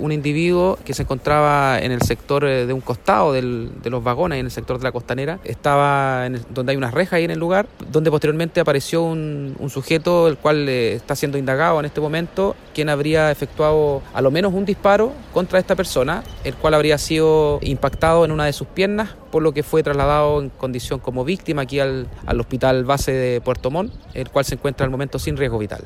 Un individuo que se encontraba en el sector eh, de un costado de los vagones, en el sector de la costanera, estaba en el, donde hay unas rejas ahí en el lugar, donde posteriormente apareció un, sujeto, el cual eh, está siendo indagado en este momento, quien habría efectuado a lo menos un disparo contra esta persona, el cual habría sido impactado en una de sus piernas, por lo que fue trasladado en condición como víctima aquí al, al hospital base de Puerto Montt, el cual se encuentra al momento sin riesgo vital.